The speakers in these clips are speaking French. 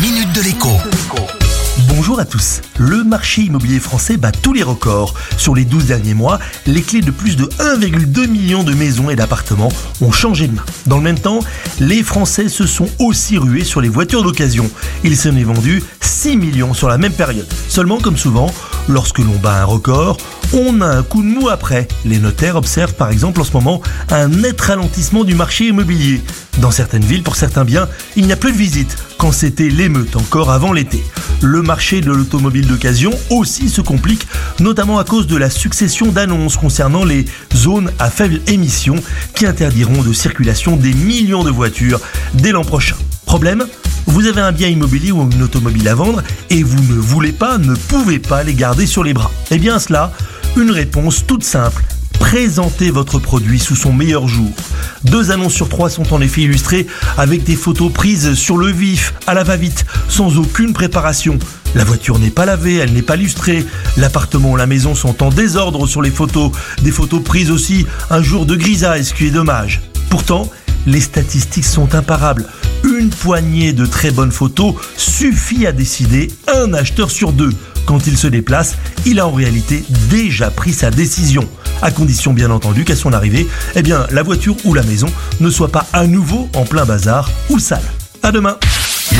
minute de l'écho. Bonjour à tous. Le marché immobilier français bat tous les records. Sur les 12 derniers mois, les clés de plus de 1,2 million de maisons et d'appartements ont changé de main. Dans le même temps, les Français se sont aussi rués sur les voitures d'occasion. Il s'en est vendu 6 millions sur la même période. Seulement, comme souvent, lorsque l'on bat un record, on a un coup de mou après. Les notaires observent par exemple en ce moment un net ralentissement du marché immobilier. Dans certaines villes, pour certains biens, il n'y a plus de visite, quand c'était l'émeute encore avant l'été. Le marché de l'automobile d'occasion aussi se complique, notamment à cause de la succession d'annonces concernant les zones à faible émission qui interdiront de circulation des millions de voitures dès l'an prochain. Problème? Vous avez un bien immobilier ou une automobile à vendre et vous ne voulez pas, ne pouvez pas les garder sur les bras. Eh bien cela, une réponse toute simple. Présentez votre produit sous son meilleur jour. Deux annonces sur trois sont en effet illustrées avec des photos prises sur le vif, à la va-vite, sans aucune préparation. La voiture n'est pas lavée, elle n'est pas lustrée. L'appartement ou la maison sont en désordre sur les photos. Des photos prises aussi un jour de grisaille, ce qui est dommage. Pourtant, les statistiques sont imparables. Une poignée de très bonnes photos suffit à décider un acheteur sur deux. Quand il se déplace, il a en réalité déjà pris sa décision. À condition bien entendu qu'à son arrivée, eh bien, la voiture ou la maison ne soit pas à nouveau en plein bazar ou sale. À demain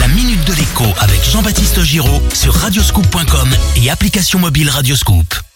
La minute de l'écho avec Jean-Baptiste Giraud sur radioscoop.com et application mobile Radioscoop.